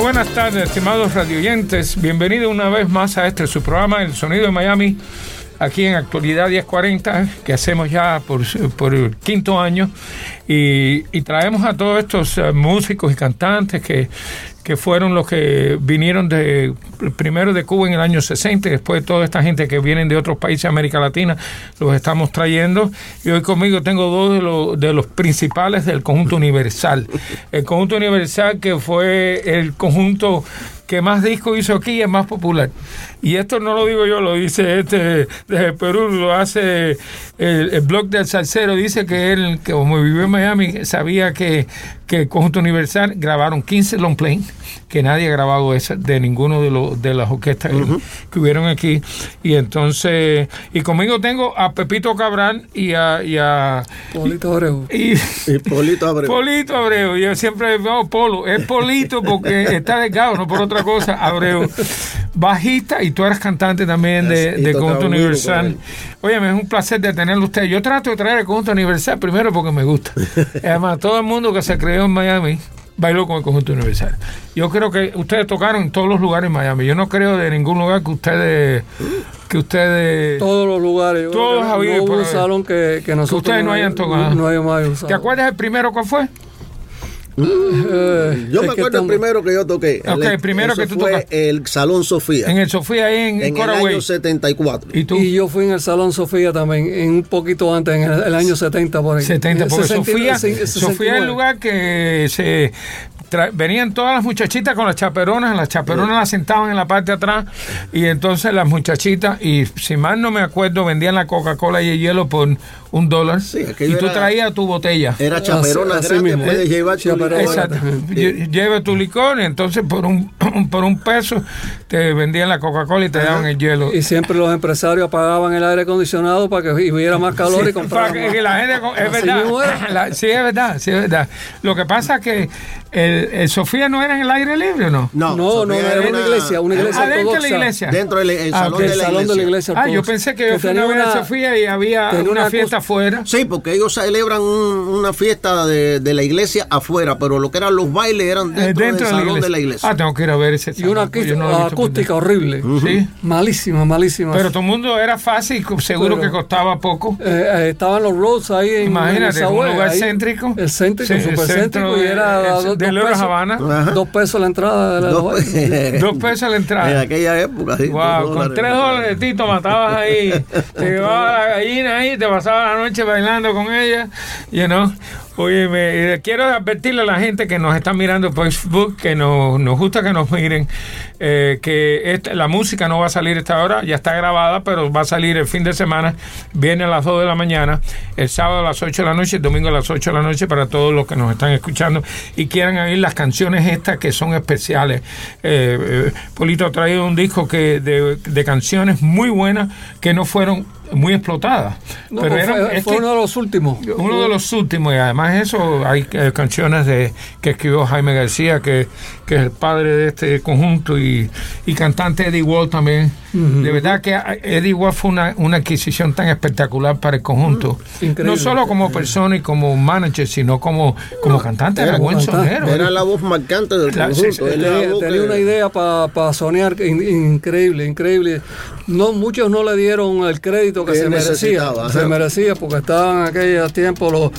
Buenas tardes, estimados radioyentes. Bienvenidos una vez más a este su programa, El Sonido de Miami, aquí en Actualidad 1040, que hacemos ya por, por el quinto año. Y, y traemos a todos estos eh, músicos y cantantes que, que fueron los que vinieron de primero de Cuba en el año 60 y después toda esta gente que vienen de otros países de América Latina los estamos trayendo. Y hoy conmigo tengo dos de los, de los principales del conjunto universal. El conjunto universal que fue el conjunto que más discos hizo aquí y es más popular. Y esto no lo digo yo, lo dice este desde Perú, lo hace el, el blog del salsero, dice que él, que como vivió en Miami, sabía que, que el Conjunto Universal grabaron 15 long play, que nadie ha grabado esa, de ninguno de, los de las orquestas que- que hubieron aquí. Y entonces, y conmigo tengo a Pepito Cabral y a... Y a Polito Abreu. y, Y Polito Abreu. Polito Abreu, yo siempre digo Polo, es Polito porque está delgado, no por otra cosa, Abreu, bajista y tú eres cantante también de, de Conjunto Universal. Oye, me es un placer de tenerlo usted. Yo trato de traer el Conjunto Universal primero porque me gusta. Además, todo el mundo que se creó en Miami bailó con el Conjunto Universal. Yo creo que ustedes tocaron en todos los lugares en Miami. Yo no creo de ningún lugar que ustedes... Que ustedes... Todos los lugares. yo Todos había no hubo por un ahí. salón que, que nosotros ustedes no hayan tocado. No hayamos usado. ¿Te acuerdas el primero cuál fue? Eh, Yo me acuerdo el primero que yo toqué. Ok, el primero eso que tú fue tocaste. el Salón Sofía. En el Sofía, ahí en, en el año 74. ¿Y tú? Y yo fui en el Salón Sofía también, en un poquito antes, en el, el año 70 por ahí. 70, Eh, porque 69, Sofía, Sofía es 69. el lugar que se venían todas las muchachitas con las chaperonas, las chaperonas las sentaban en la parte de atrás y entonces las muchachitas, y si mal no me acuerdo, vendían la Coca-Cola y el hielo por un dólar Sí, y tú era- traías tu botella. Era chaperona Así- así mismo. puedes llevar tu Chaperona. Exacto. Lle- Lleva tu licor, y entonces por un por un peso te vendían la Coca-Cola y te daban el hielo. Y siempre los empresarios apagaban el aire acondicionado para que hubiera más calor Sí, y compraran para que- más. que la gente, es Así verdad. La- sí, es verdad, sí, es verdad. Lo que pasa es que el, el Sofía no era en el aire libre, ¿o no? No, No, no, Sofía era una iglesia, una iglesia Adentro de la iglesia. Dentro del el Ah, salón, de, la salón de la iglesia Ah, yo pensé que yo fui tenía una vez a una- Sofía y había una, una fiesta afuera. Sí, porque ellos celebran un- una fiesta de, de la iglesia afuera, pero lo que eran los bailes eran eh, dentro, del salón de la iglesia. Ah, tengo que ir a ver ese Y una salón, porque yo acústica, no acústica horrible. Sí. Malísima, malísima. Pero todo el mundo era fácil, seguro Pero- que costaba poco. Eh, eh, estaban los roads ahí en Imagínate, en un lugar ahí. céntrico. El céntrico, Sí, súper el centro céntrico. Y de- era de pesos, Habana. Ajá. dos pesos la entrada de la Dos- Dos pesos la en entrada. aquella época. sí, Wow, con dólares. tres dólares, Tito, matabas ahí. Te llevabas la gallina ahí, te pasabas la noche bailando con ella. You know? Oye, me, eh, quiero advertirle a la gente que nos está mirando por Facebook que nos, nos gusta que nos miren, eh, que esta- la música no va a salir esta hora, ya está grabada, pero va a salir el fin de semana, viene a las 2 de la mañana, el sábado a las 8 de la noche, el domingo a las 8 de la noche para todos los que nos están escuchando y quieran oír las canciones estas que son especiales. Eh, eh, Polito ha traído un disco que de, de canciones muy buenas que no fueron muy explotadas. No, pero fue, es fue uno de los últimos. uno de los últimos, y además eso, hay eh, canciones de que escribió Jaime García, que, que es el padre de este conjunto, y, y cantante Eddie Wall también. De verdad que a- Eddie Wall fue una, una adquisición tan espectacular para el conjunto. Increíble. No solo como persona y como manager, sino como, como cantante, era era buen cantante. sonero. Era la voz marcante del conjunto. sí, era Tenía, voz tenía que- una idea para soñar in- increíble, increíble. No, muchos no le dieron el crédito que, Que se merecía. Se merecía porque estaban en aquellos tiempos los,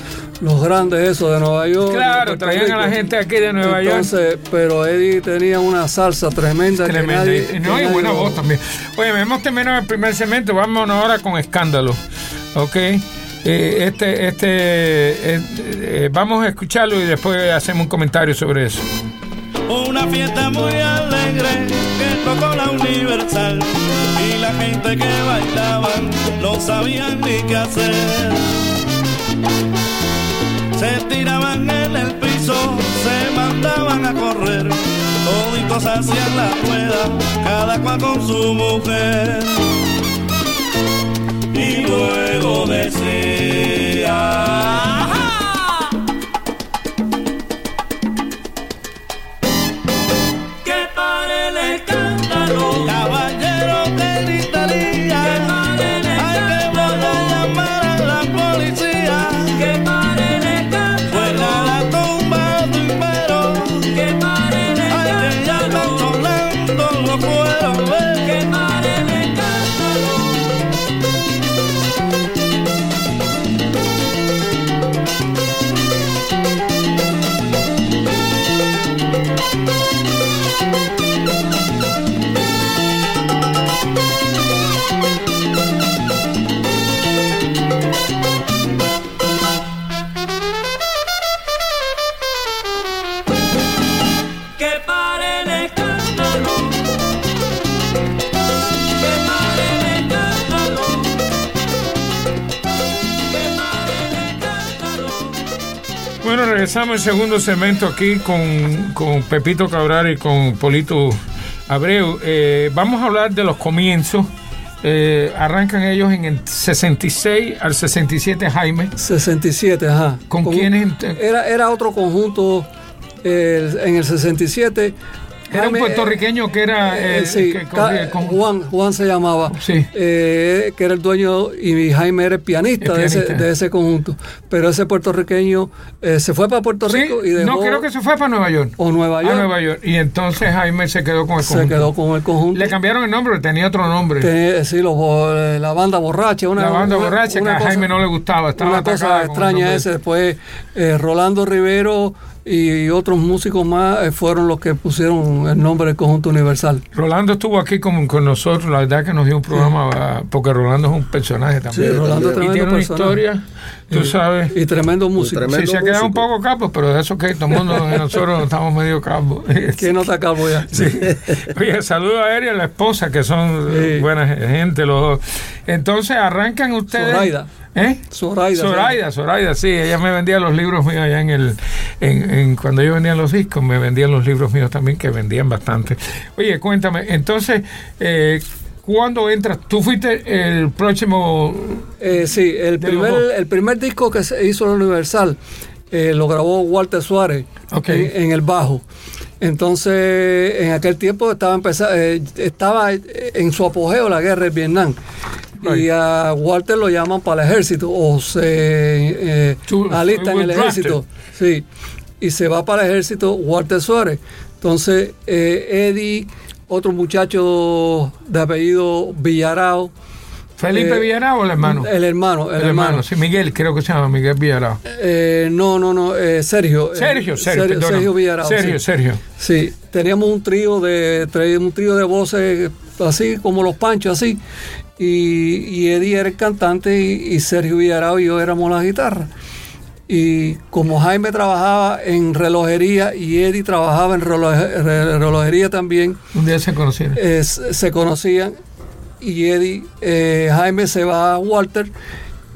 los grandes esos de Nueva York. Claro, traían a la gente aquí de Nueva York. Entonces, pero Eddie tenía una salsa tremenda. que Tremenda. nadie- Y- no, que y nadie buena voz también. Oye, hemos terminado el primer segmento. Vámonos ahora con escándalo. ¿Ok? Eh, este, este, eh, eh, vamos a escucharlo y después hacemos un comentario sobre eso. Una fiesta muy alegre que tocó la Universal la gente que bailaban no sabían ni qué hacer. Se tiraban en el piso, se mandaban a correr, toditos hacían la rueda, cada cual con su mujer. Y luego decía regresamos al segundo segmento aquí con, con Pepito Cabral y con Polito Abreu. Eh, vamos a hablar de los comienzos. Eh, arrancan ellos en el 66 al 67 Jaime. 67, ajá. ¿Con Con- quiénes Era, era otro conjunto eh, en el 67. Era un puertorriqueño que era eh, eh, sí, que con- Juan, Juan se llamaba, Sí. eh, que era el dueño y Jaime era el pianista, El De, ese, de ese conjunto. Pero ese puertorriqueño eh, se fue para Puerto Sí, Rico y dejó, no creo que se fue para Nueva York. o Nueva A York, Nueva York. Y entonces Jaime se quedó con el se conjunto. quedó con el conjunto. Le cambiaron el nombre, tenía otro nombre. Sí, los eh, la banda borracha. Una, la banda una- borracha una que a Jaime no le gustaba. Estaba una cosa extraña ese. Después eh, Rolando Rivero y otros músicos más eh, fueron los que pusieron el nombre del conjunto universal. Rolando estuvo aquí con, con nosotros, la verdad que nos dio un programa, ah, porque Rolando es un personaje también. Sí, Rolando y tremendo tiene una personaje. historia, tú sabes. Y tremendo músico. tremendo. Sí, se ha quedado un poco capo, pero de eso que todo el mundo, nosotros estamos medio capos. ¿Quién no está calvo ya? Sí. Oye, saludo a él y a la esposa, que son Sí. buena gente los dos. Entonces arrancan ustedes. Zoraida. ¿Eh? Zoraida. Zoraida, Zoraida, sí, ella me vendía los libros míos allá en el, en, en- cuando yo vendía los discos, me vendían los libros míos también, que vendían bastante. Oye, cuéntame, entonces, eh, ¿cuándo entras? ¿Tú fuiste el próximo? Eh, sí, el primer, el primer disco que se hizo la Universal eh, lo grabó Walter Suárez Ok. en, en el bajo. Entonces, en aquel tiempo estaba empeza- eh, estaba en su apogeo la guerra de Vietnam. Right. Y a Walter lo llaman para el ejército o se eh, To- alista en el drafted. ejército. Sí. Y se va para el ejército Walter Suárez. Entonces, eh, Eddie, otro muchacho de apellido Villarao, ¿Felipe Eh, Villarao o el hermano? el hermano, el, hermano. sí, Miguel, creo que se llama Miguel Villarao. Eh, no, no, no, eh, Sergio. eh, Sergio, Sergio, perdona. Sergio Villarao. Sergio, sí. Sergio. Sí, teníamos un trío de un trío de voces así como los panchos así y, y Eddie era el cantante y, y Sergio Villarao y yo éramos la guitarra. Y como Jaime trabajaba en relojería y Eddie trabajaba en reloje- re- relojería también, Un día se conocieron. eh, se conocían y Eddie, eh, Jaime se va a Walter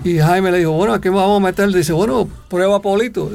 y Jaime le dijo, bueno, ¿a qué vamos a meter? Dice, bueno, prueba Polito.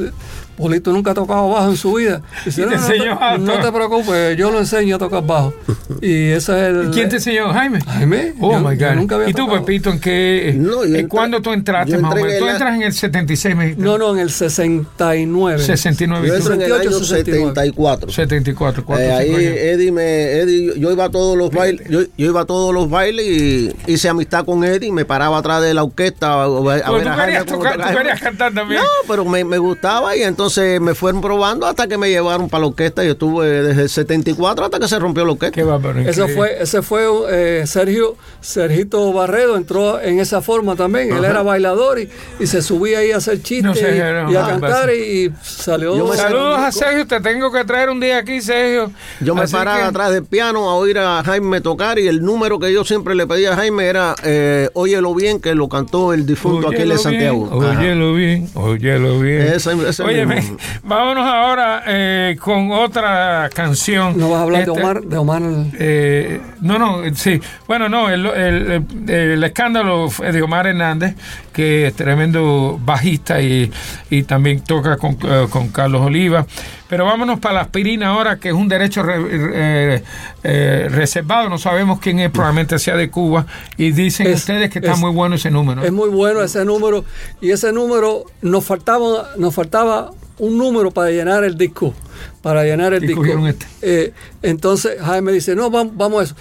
Polito nunca ha tocado bajo en su vida. Dice, Y te no, no, enseñó te, a no tocar". te preocupes, yo lo enseño a tocar bajo. Y ese es el... ¿Y quién te enseñó? Jaime. Jaime. Oh Yo- my yo God. nunca había ¿Y tú, tocado. Pepito, en qué? No, yo ¿En entré- cuándo tú entraste más o entré menos? en Tú entras en el 76, me dijiste. No, no, en el 69. 69. Yo entro en el 68, año 69. 74. 74, cuatro, Eh, ahí. Eddie me Eddie, yo iba a todos los bailes, yo, yo iba a todos los bailes y hice amistad con Eddie, me paraba atrás de la orquesta a, a ver a tú Jaime querías tocar, tú querías cantar también. No, pero me, me gustaba y entonces me fueron probando hasta que me llevaron para la orquesta. Yo estuve desde el 74 hasta que se rompió la orquesta. Qué bárbaro. Ese increíble. fue, ese fue eh, Sergio, Sergito Barredo entró en esa forma también. Él era bailador y, y se subía ahí a hacer chistes No sé, y, a cantar y, y salió. Yo me Saludos a Sergio, te tengo que traer un día aquí, Sergio. Yo me Así paraba que- atrás del piano a oír a Jaime tocar y el número que yo siempre le pedía a Jaime era eh, Óyelo bien, que lo cantó el difunto aquí Óyelo de Santiago. bien. Óyelo bien, óyelo bien. Ese- ese Óyeme, mismo. vámonos ahora eh, con otra canción. ¿No vas a hablar de Este, Omar? De Omar Eh, no, no, sí. Bueno, no, el, el- el- el escándalo de Omar Hernández, que es tremendo bajista y, y también toca con, eh, con Carlos Oliva. Pero vámonos para la aspirina ahora, que es un derecho re- eh, reservado. No sabemos quién es, probablemente sea de Cuba. Y dicen Es- ustedes que está es- muy bueno ese número. Es muy bueno ese número y ese número nos faltaba nos faltaba un número para llenar el disco, para llenar el Y disco. cogieron este. Eh, entonces Jaime dice, no, vamos, vamos a eso.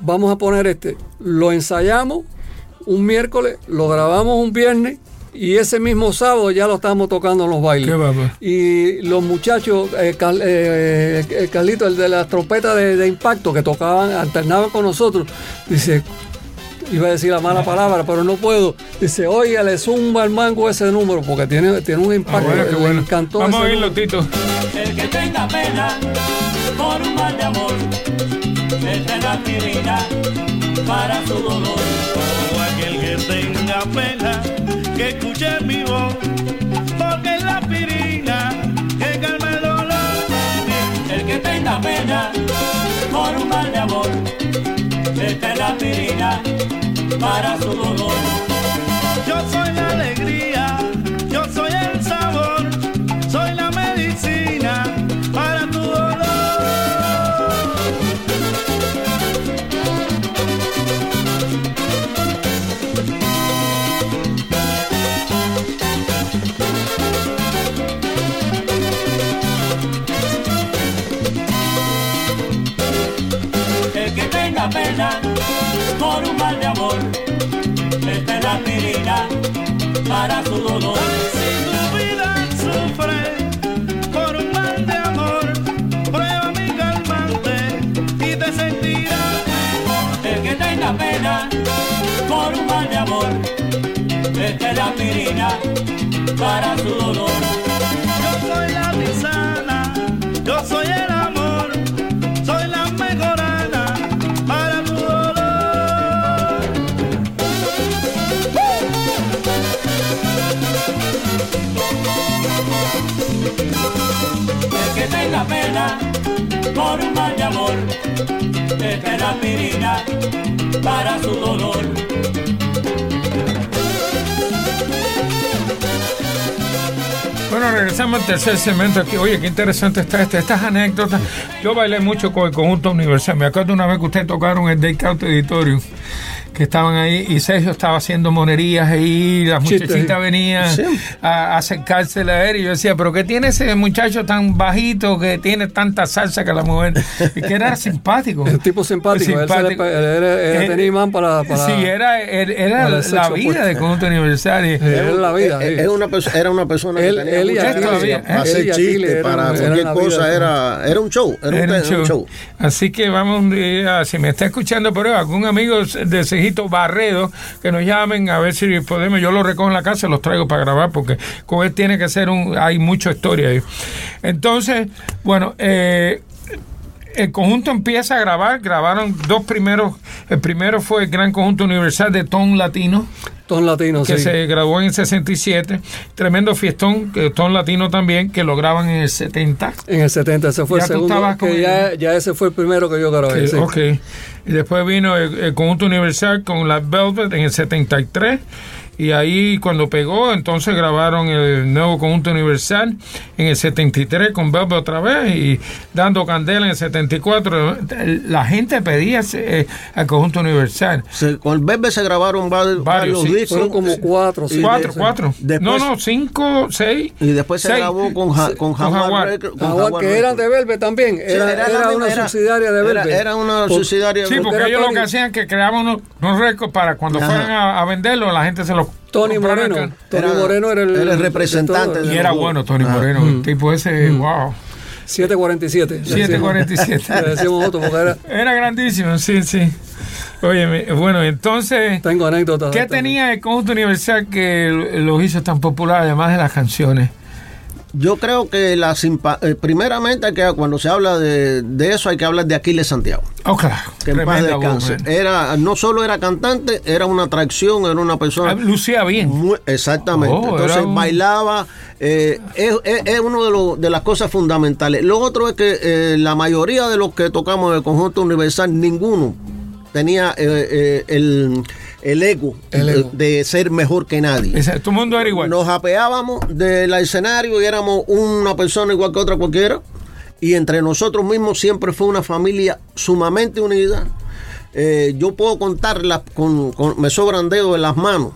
Vamos a poner este. Lo ensayamos un miércoles, lo grabamos un viernes y ese mismo sábado ya lo estábamos tocando en los bailes. Qué. Y los muchachos, eh, Cal- eh, eh, Carlito, el de las trompetas de, de impacto que tocaban, alternaban con nosotros, dice, iba a decir la mala palabra, pero no puedo. Dice, oiga, le zumba el mango ese número porque tiene, tiene un Ah, impacto. bueno, qué le bueno. encantó Vamos a oírlo. Tito. El que tenga pena por un mal de amor, es la aspirina para su dolor. O aquel que tenga pena, que escuche mi voz, porque es la aspirina que calma el dolor. El que tenga pena por un mal de amor, esta es la aspirina para su dolor. Yo soy la alegría, yo soy el sabor, soy la medicina para tu dolor. El que tenga pena por un mal de amor, esta es la aspirina para su dolor. Si tu vida sufre por un mal de amor, prueba mi calmante y te sentirás El que tenga pena por un mal de amor, esta es la aspirina para su dolor. Yo soy la tisana, yo soy el que tenga pena por un mal de amor, esta es la para su dolor. Bueno, regresamos al tercer segmento aquí. Oye, qué interesante está este. Estas anécdotas. Yo bailé mucho con el conjunto universal. Me acuerdo una vez que ustedes tocaron el Day Count Editorium, que estaban ahí y Sergio estaba haciendo monerías ahí. Las muchachitas venían Sí. a, a acercársela a él. Y yo decía, ¿pero qué tiene ese muchacho tan bajito que tiene tanta salsa que la mujer? Y que era simpático. El tipo simpático, él, se le Simpático. él era- él Eh, tenía imán para, para- sí, era, era, era para la vida del conjunto universal. Y- Era la vida. Eh, sí. es una era una persona Él- que tenía él ¿eh? para hacer chistes, para cualquier cosa, vida. era, era un show, era, un, Era show. un show. Así que vamos un día, si me está escuchando por ahí, algún amigo de Cejito Barredo, que nos llamen a ver si podemos, yo lo recojo en la casa y los traigo para grabar, porque con él tiene que ser un, hay mucha historia. Entonces, bueno, eh, el conjunto empieza a grabar, grabaron dos primeros, el primero fue el Gran Conjunto Universal de Ton Latino, Ton latino, que sí. se grabó en el 67, tremendo fiestón, que Ton Latino también, que lo graban en el 70. En el 70, ese fue Ya el segundo. Que ya, ya ese fue el primero que yo grabé. Que- sí. Ok. Y después vino el, el conjunto universal con la Velvet en el 73. Y ahí cuando pegó, entonces grabaron el nuevo conjunto universal en el 73 con Velvet otra vez y dando candela en el 74. La gente pedía eh, al conjunto universal. Se- con Bebe se grabaron va- varios, sí. discos. Fueron como cuatro, sí. cuatro, de- cuatro. después- no, no, cinco, seis. Y después se seis. grabó con, ja- con, Con Jaguar, con Jaguar, Jaguar que eran de. Velvet también. Sí, Era, era misma- una era- subsidiaria de era- Velvet. Era una Por- subsidiaria Sí, porque era ellos lo que hacían que creaban unos, unos récords para cuando Ajá. fueran a, a venderlo, la gente se los Tony Moreno. acá. Tony Era- Moreno era el, era el representante de Y era bueno Tony Ah. Moreno, el tipo ese, wow. 747. 747. Le decíamos otro porque era, Era grandísimo, sí, sí. Oye, bueno, entonces, tengo anécdotas. ¿qué tenía el conjunto universal que los hizo tan populares, además de las canciones? Yo creo que la simpa- eh, primeramente que cuando se habla de, de eso hay que hablar de Aquiles Santiago, claro. que en paz descanse. man. Era no solo era cantante, era una atracción, era una Ah, persona Lucía bien. Muy- exactamente. Oh, Entonces un- bailaba, eh, es, es, es uno de, los- de las cosas fundamentales. Lo otro es que eh, la mayoría de los que tocamos en el conjunto universal, ninguno tenía eh, eh, el, el ego, El de- ego. De, ser mejor que nadie. Ese- todo el mundo era igual. Nos apeábamos del escenario y éramos una persona igual que otra cualquiera. Y entre nosotros mismos siempre fue una familia sumamente unida. Eh, yo puedo contarlas con, con- me sobran dedos en las manos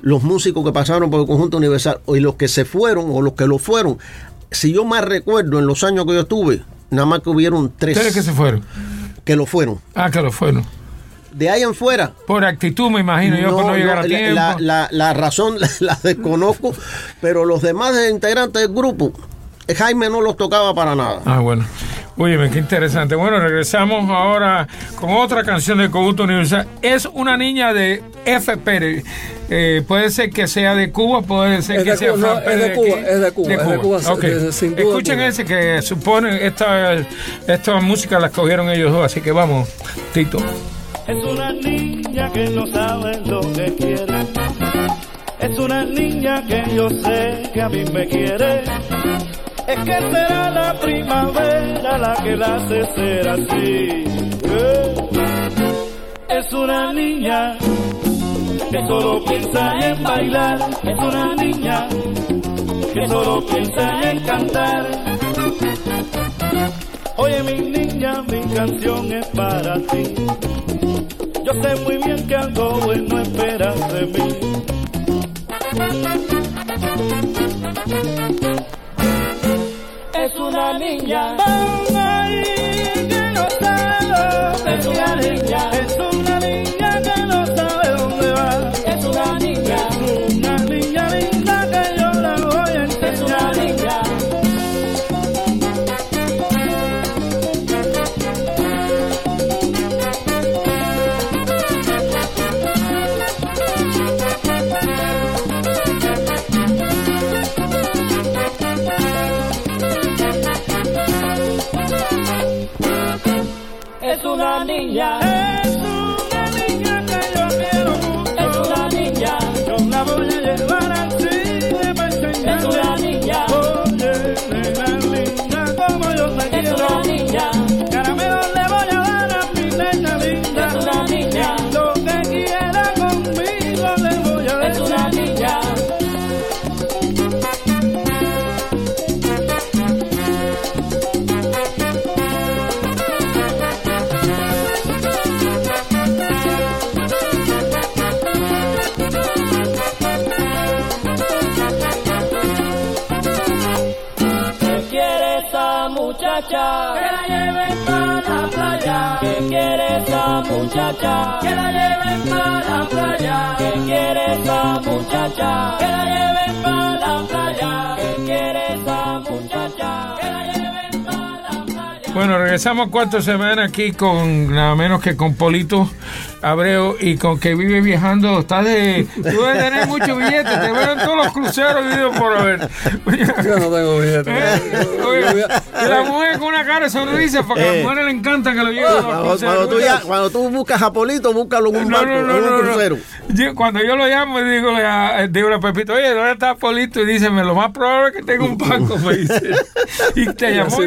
los músicos que pasaron por el conjunto universal y los que se fueron o los que lo fueron. Si yo más recuerdo en los años que yo estuve, nada más que hubieron tres Ustedes que se fueron. que lo fueron. Ah, que lo fueron. De ahí en fuera, Por actitud, me imagino yo, por no llegar a la- tiempo. La, la- la razón la, la desconozco, pero los demás integrantes del grupo, Jaime no los tocaba para nada. Ah, bueno. Óyeme, qué interesante. Bueno, regresamos ahora con otra canción de Conjunto Universal. Es una niña de F. Pérez. Eh, puede ser que sea de Cuba, puede ser Es que sea Cuba, no, es de Cuba, aquí. es de Cuba, es de Cuba, Ok. de- sin duda Escuchen Cuba. ese que supone esta, esta música la escogieron ellos dos, así que vamos, Tito. Es una niña que no sabe lo que quiere. Es una niña que yo sé que a mí me quiere. Es que será la primavera la que la hace ser así. Eh. Es una niña que solo piensa en bailar. Es una niña que solo piensa en cantar. Oye mi niña, mi canción es para ti. Yo sé muy bien que algo bueno esperas de mí. Es una niña. Una niña. Es muchacha? Que la lleven para la playa. ¿Qué quiere esa muchacha? Que la lleven para la playa. ¿Qué quiere esa muchacha? Que la lleven para la playa. ¿Qué quiere esa muchacha? Que la lleven para la playa. Bueno, regresamos cuatro semanas aquí con nada menos que con Polito Abreu y con que vive viajando. Está de. Tú debes tener muchos billetes, te veo en todos los cruceros vividos por haber. Yo no tengo billete. Eh, Yo- oye, yo a- y la mujer con una cara de sonrisa porque a las Eh. mujeres les encanta que lo lleven Cuando, tú ya- cuando tú buscas a Polito, búscalo en un No, barco, no, no, en un no, no. crucero. Yo- cuando yo lo llamo, digo, a, digo a Pepito, oye, ¿dónde está Polito? Y dice, "Me lo más probable es que tenga un barco, me dice. Y te llamó y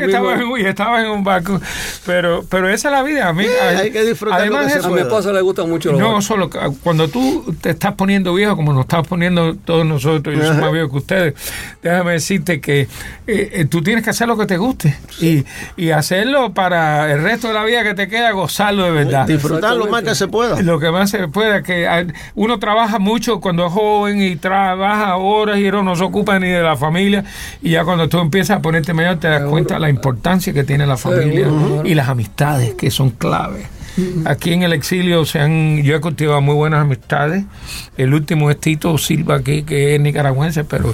estabas, en, un barco. Pero, pero esa es la vida, a mí. hay que disfrutar Además lo que de se A eso, mi esposa le gusta mucho los no barcos. solo cuando tú te estás poniendo viejo como nos estamos poniendo todos nosotros yo soy más viejo que ustedes déjame decirte que eh, eh, tú tienes que hacer lo que te guste y, y hacerlo para el resto de la vida que te queda gozarlo de verdad. Disfrutar lo más que se pueda. lo que más se pueda que uno trabaja mucho cuando es joven y trabaja horas y no se ocupa ni de la familia. Y ya cuando tú empiezas a ponerte mayor te das cuenta de la importancia que tiene la familia Seguro. y las amistades que son clave Aquí en el exilio se han, yo he cultivado muy buenas amistades. El último es Tito Silva aquí, que es nicaragüense, pero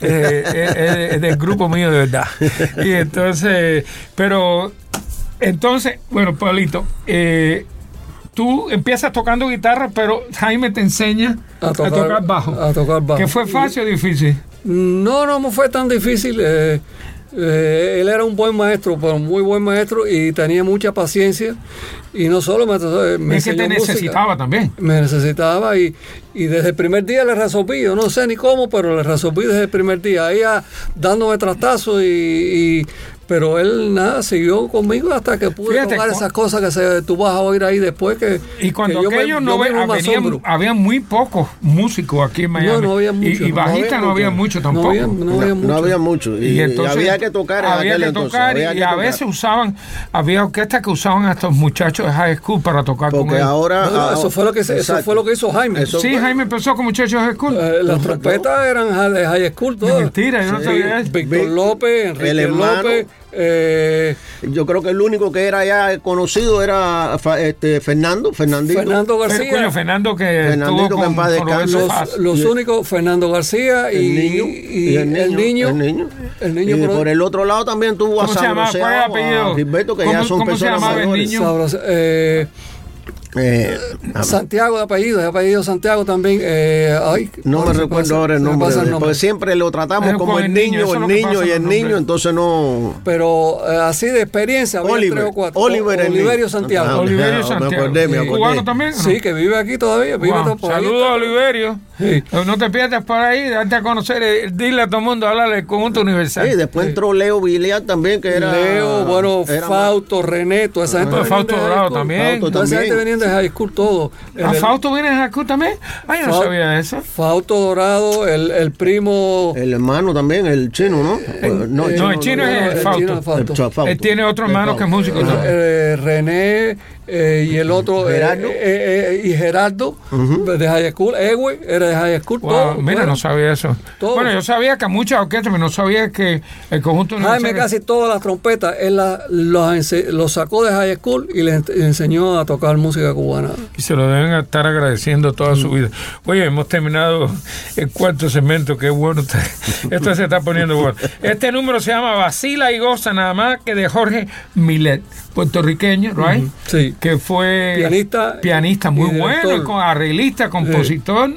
eh, es, es- es del grupo mío de verdad. Y entonces, pero entonces, bueno, Pablito, eh, tú empiezas tocando guitarra, pero Jaime te enseña a tocar, bajo. A tocar bajo. ¿Que fue fácil o difícil? No, no fue tan difícil. eh, eh, él era un buen maestro, pero muy buen maestro y tenía mucha paciencia. Y no solo me, me es que te música, necesitaba también. Me necesitaba y, y desde el primer día le resolví. Yo no sé ni cómo, pero le resolví desde el primer día. Ahí a- dándome trastazos y, y pero él nada, siguió conmigo hasta que pude Fíjate, tocar cu- esas cosas que se, tú vas a oír ahí después que Y cuando que yo me- aquellos no yo había muy pocos músicos aquí en Miami. No, no había Y- mucho, Y, no bajistas no había había mucho no tampoco. había, no había mucho. no había mucho. Y, Y entonces había que tocar en había aquel que entonces, tocar había y que a tocar. veces usaban había orquestas que usaban a estos muchachos de high school para tocar con Porque ellos. ahora. Ah, eso fue lo que se- eso fue lo que hizo Jaime. Eso sí, fue- Jaime empezó con muchachos de high school. Eh, las trompetas eran de high school todas. mentira, yo no sabía eso. Víctor López, Enrique. López, eh, Yo creo que el único que era ya conocido era fa- este, Fernando, Fernandito. Fernando García. coño, Fernando que Fernandito, estuvo que en con, paz con descanse. Roberto los, Paz. los Y- únicos, Fernando García y, el niño, y y el niño, el niño. el niño. el niño y produ- por el otro lado también tuvo a ¿Cómo se llama? Sabroseado, Gilberto, que ¿Cómo- ya son cómo se personas mayores. eh, Eh, a- Santiago de apellido, de apellido Santiago también. eh, ay, no me recuerdo ahora el me nombre, el porque siempre lo tratamos Es como el el niño, el niño y el niño, entonces no. Pero eh, así de experiencia, Oliver, tres o cuatro. Oliver el Oliverio. Santiago. Ah, Oliverio me Santiago. acordé, me Sí. acordé. ¿Cubano también? Sí, que vive aquí todavía. Vive Wow. Saludos a Oliverio. Sí. No te pierdas por ahí, date a conocer, eh, dile a todo el mundo, háblale del conjunto universal. Sí, después entró Leo Villar también, que era. Leo, bueno, era Fausto, René, toda esa gente. Ah, venían Fausto de high Dorado school. también. Fausto Toda esa gente venían de high school todo. ¿A El- Fausto viene a Jacu también? Ay, yo no sabía eso. Fausto Dorado, el, el primo. El hermano también, el chino, ¿no? no, eh, no, el chino es el Fausto. chino es Fausto. El Fausto. Él tiene otro hermano que es músico. Eh, René eh, y el otro eh, Gerardo. eh, eh, y Gerardo de High School, Ewe era de High School, Wow, todo, mira, bueno. no sabía eso. Todo. Bueno, yo sabía que muchas orquestas, pero no sabía que el conjunto Jaime casi todas las trompetas él la- los, los sacó de High School y le, le enseñó a tocar música cubana. Y se lo deben estar agradeciendo toda su vida. Oye, hemos terminado el cuarto segmento, qué bueno. está. Esto se está poniendo bueno. Este número se llama Vacila y Goza, nada más que de Jorge Milet, puertorriqueño, right? Sí. Que fue Pianista muy director. bueno, con arreglista, compositor.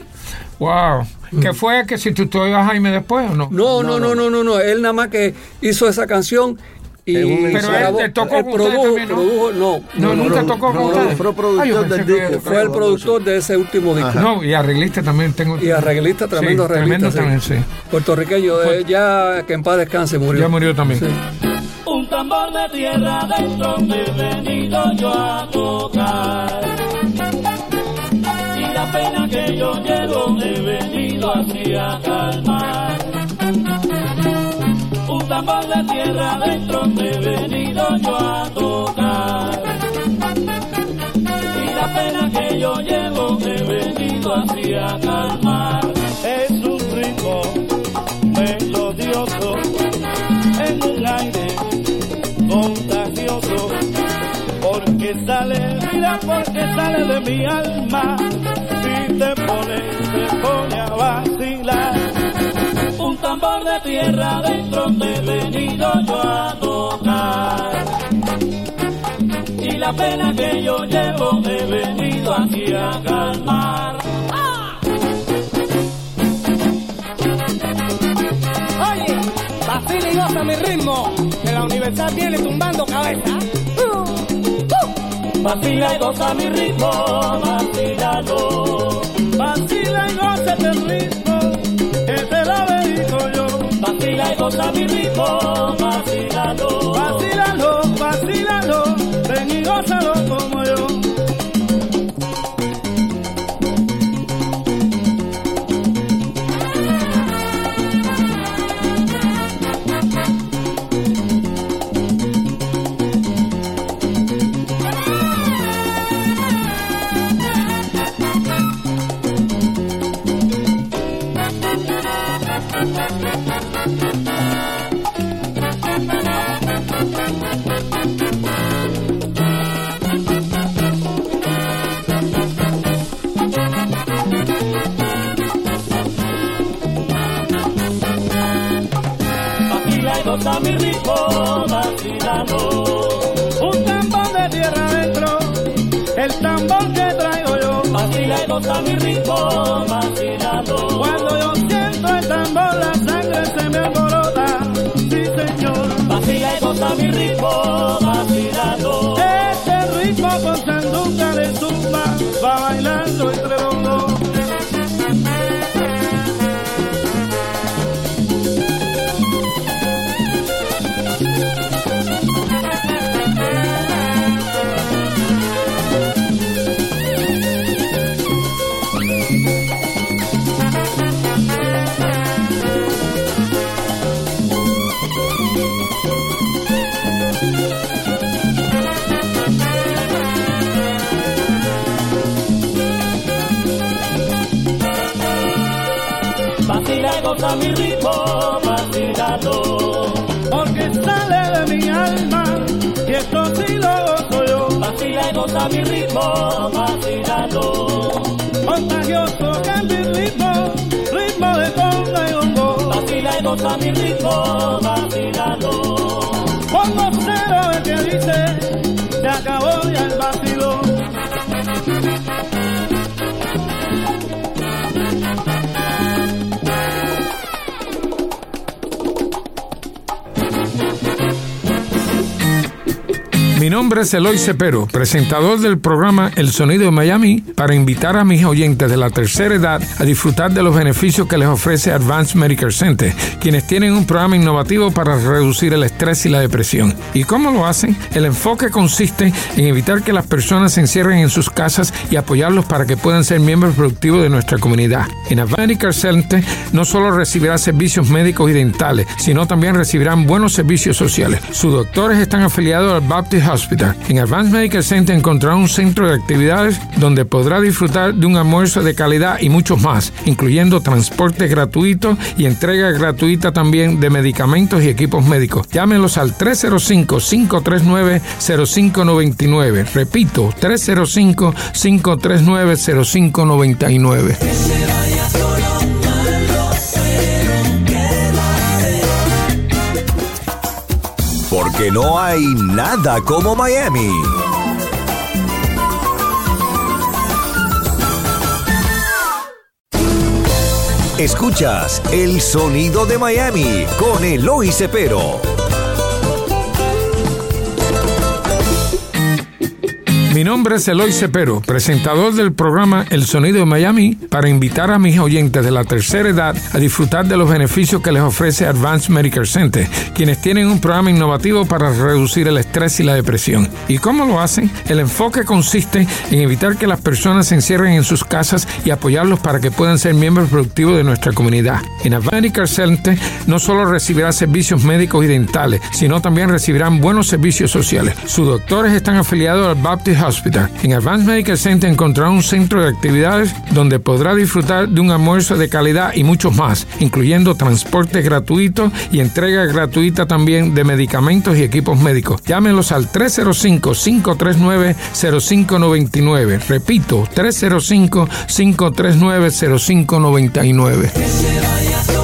Wow. Que fue que si tú a Jaime después o no? No, no, no, no, no, no, él nada más que hizo esa canción y Pero él tocó él con ustedes produjo, también, ¿no? produjo- no, No, nunca no, tocó con ustedes. fue productor yo del pensé que disco. fue el productor de ese último disco. No, y arreglista también tengo. Y arreglista, tremendo Sí, arreglista. tremendo sí. también, sí. Puertorriqueño, eh, ya que en paz descanse murió. Ya murió también. Sí. Un tambor de tierra dentro me he venido yo a tocar. Y la pena que yo llevo he venido así a calmar. Un tambor de tierra dentro me he venido yo a tocar. Y la pena que yo llevo he venido así a calmar. Porque sale, mira porque sale de mi alma. Y te pone, te pone a vacilar. Un tambor de tierra dentro me he venido yo a tocar. Y la pena que yo llevo me he venido aquí a calmar. Oye, vacila y goza mi ritmo, que la universidad viene tumbando cabeza. Vacila y goza mi ritmo, vacílalo. Vacila y goza este ritmo, que te lo dedico yo. Vacila y goza mi ritmo, vacílalo. Vacílalo, vacílalo, ven y gózalo Goza mi ritmo, vacilando. Contagioso que mi ritmo, ritmo de conga y hongo. Vacila y goza mi ritmo, vacilando. Pongo cero el que dice, se acabó ya el vacilo. Mi nombre es Eloy Cepero, presentador del programa El Sonido de Miami, para invitar a mis oyentes de la tercera edad a disfrutar de los beneficios que les ofrece Advanced Medical Center, quienes tienen un programa innovativo para reducir el estrés y la depresión. ¿Y cómo lo hacen? El enfoque consiste en evitar que las personas se encierren en sus casas y apoyarlos para que puedan ser miembros productivos de nuestra comunidad. En Advanced Medical Center no solo recibirá servicios médicos y dentales, sino también recibirán buenos servicios sociales. Sus doctores están afiliados al Baptist En Advanced Medical Center encontrará un centro de actividades donde podrá disfrutar de un almuerzo de calidad y muchos más, incluyendo transporte gratuito y entrega gratuita también de medicamentos y equipos médicos. Llámenos al 305-539-0599. Repito, 305-539-0599. Porque no hay nada como Miami. Escuchas el sonido de Miami con Eloy Cepero. Mi nombre es Eloy Cepero, presentador del programa El Sonido de Miami, para invitar a mis oyentes de la tercera edad a disfrutar de los beneficios que les ofrece Advanced Medical Center, quienes tienen un programa innovativo para reducir el estrés y la depresión. ¿Y cómo lo hacen? El enfoque consiste en evitar que las personas se encierren en sus casas y apoyarlos para que puedan ser miembros productivos de nuestra comunidad. En Advanced Medical Center no solo recibirá servicios médicos y dentales, sino también recibirán buenos servicios sociales. Sus doctores están afiliados al Baptist En Advanced Medical Center encontrará un centro de actividades donde podrá disfrutar de un almuerzo de calidad y muchos más, incluyendo transporte gratuito y entrega gratuita también de medicamentos y equipos médicos. Llámenos al 305-539-0599. Repito, 305-539-0599.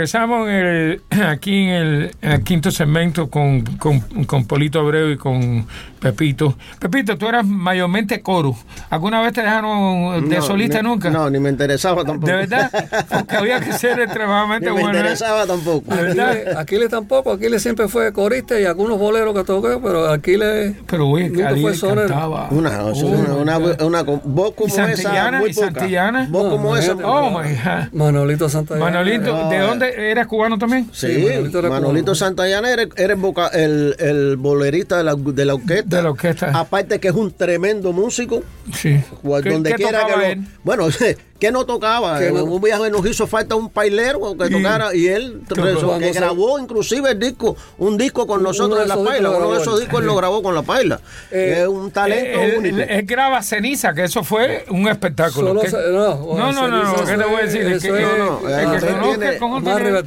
Regresamos en el- aquí en el, en el quinto segmento con, con, con Polito Abreu y con Pepito. Pepito, tú eras mayormente coro. ¿Alguna vez te dejaron de No, solista ni- nunca? No, ni me interesaba tampoco. ¿De verdad? Porque había que ser extremadamente Ni me bueno. ¿eh? interesaba tampoco. ¿De verdad? Aquiles, Aquiles tampoco, Aquiles siempre fue corista y algunos boleros que toqué, pero Aquiles Pero güey, nunca fue sonero. cantaba. Una, Oh, una, una, voz como ¿Y Santillana? esa, muy ¿Y poca. Santillana? Voz No, como esa. imagínate. Oh, my God. Manolito Santana. Manolito, ¿de dónde? ¿Eras cubano también? Sí, Sí, Manolito era Manolito. Santayana era, era el, voca- el, el bolerista de la, de la orquesta. De la orquesta. Aparte que es un tremendo músico. Sí. Cual- ¿Qué- donde qué quiera que lo- él? Bueno, que no tocaba. Que no- En un viaje nos hizo falta un pailero que Y- tocara y él que grabó inclusive el disco, un disco con nosotros en la paila. Uno de esos él. discos él lo grabó con la paila. Eh, es un talento único. él- él graba ceniza, que eso fue un espectáculo. No, no, no, no, no, ¿qué te voy a decir? Que, es- no, no, el que eh, tiene- Más.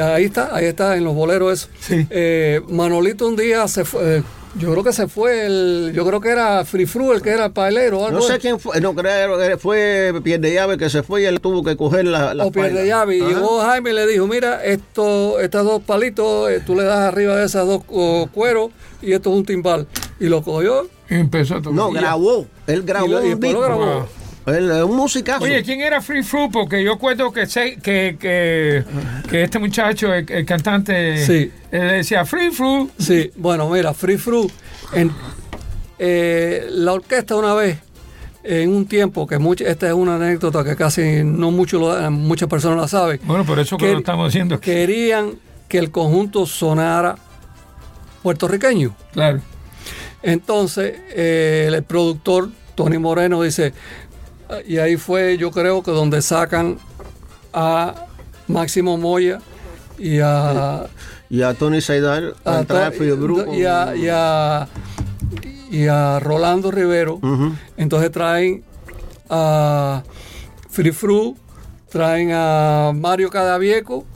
Ahí está, ahí está, en los boleros eso. Sí. Eh, Manolito un día se fue, eh, yo creo que se fue, el, yo creo que era Free Fru, el que era el pailero. algo No sé de- quién fue, no creo que fue Pierde Llave que se fue y él tuvo que coger la, la o pierde llave. Y Ajá. llegó Jaime y le dijo, mira, esto, estas dos palitos, eh, tú le das arriba de esas dos oh, cueros y esto es un timbal. Y lo cogió Y empezó a tocar. No, grabó. Él grabó y, lo- y un después lo grabó. Un musicazo. Oye, ¿quién era Free Fruit? Porque yo acuerdo que sé, que, que, que este muchacho, el, el cantante, Sí. él decía Free Fruit. Sí, bueno, mira, Free Fru, en, eh, la orquesta una vez, en un tiempo, que mucha, esta es una anécdota que casi no mucho lo- muchas personas la saben, Bueno, por eso que Que- lo estamos haciendo aquí. querían que el conjunto sonara puertorriqueño. Claro. Entonces, eh, el productor Tony Moreno dice, y ahí fue yo creo que donde sacan a Máximo Moya y a, Y a Tony Seidar a a Grupo. y a, y a- y a Rolando Rivero. Entonces traen a Free Fru, traen a Mario Cadavieco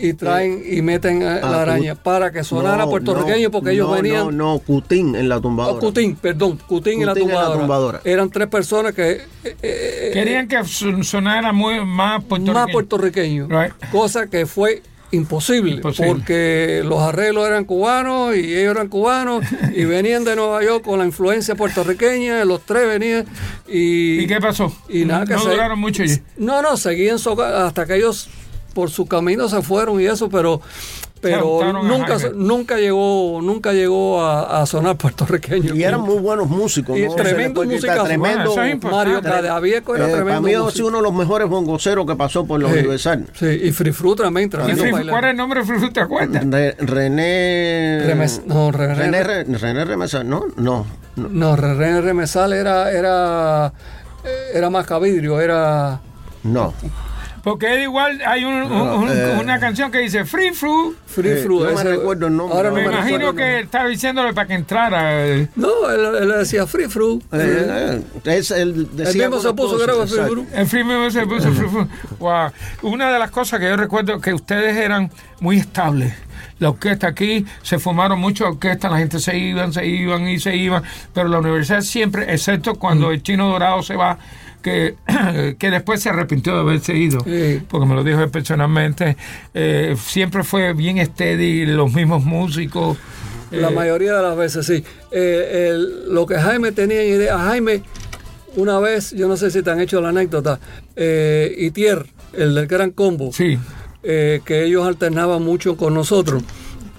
y traen y meten a Ah, la araña Cut- para que sonara No, puertorriqueño no, porque ellos no, venían No, no, Cutín en la Oh, tumbadora. Cutín, perdón, Cutín, la en la tumbadora. Eran tres personas que eh, eh, Querían que son- sonara muy más puertorriqueño. más puertorriqueños, Right. cosa que fue imposible, Imposible. porque los arreglos eran cubanos y ellos eran cubanos y venían de Nueva York con la influencia puertorriqueña, los tres venían y ¿Y qué pasó? y nada que no se- duraron mucho. y- No, no, seguían hasta que ellos por su camino se fueron y eso, pero pero nunca nunca llegó nunca llegó a, a sonar puertorriqueño. Y eran muy buenos músicos. Y ¿no? Tremendo música Tremendo. Es. Mario Cadavieco era Eh, tremendo. para mí ha músico. sido uno de los mejores bongoceros que pasó por la Sí, Universal. Sí, y Free Fruit también, ¿Y tremendo. ¿Cuál es el nombre de Free Fruit, te acuerdas? Re- René. Remes- no, René- René, Re- René Remesa, ¿no? No. no. No, René Remesal era, era, era más cavidrio, era... no. Porque él igual hay un- un- un- eh. una canción que dice Free Fruit. Free Eh, Fruit. no me recuerdo el nombre Ahora no Me imagino que nombre. estaba diciéndole para que entrara. eh, No, él, él decía Free Fruit. Eh, eh, es el, decía mismo se puso cosas, Free. Fruit. El Free Fruit se puso Free Fruit. Wow. Una de las cosas que yo recuerdo que ustedes eran muy estables. La orquesta aquí, se formaron muchas orquestas, la gente se iban, se iban y se iban, pero la universidad siempre, excepto cuando el chino dorado se va, que, que después se arrepintió de haberse ido, Sí. porque me lo dijo él personalmente, eh, siempre fue bien steady, los mismos músicos. La eh, mayoría de las veces, sí. Eh, el- lo que Jaime tenía idea, Jaime, una vez, yo no sé si te han hecho la anécdota, eh, Itier, el del Gran Combo, Sí, que ellos alternaban mucho con nosotros,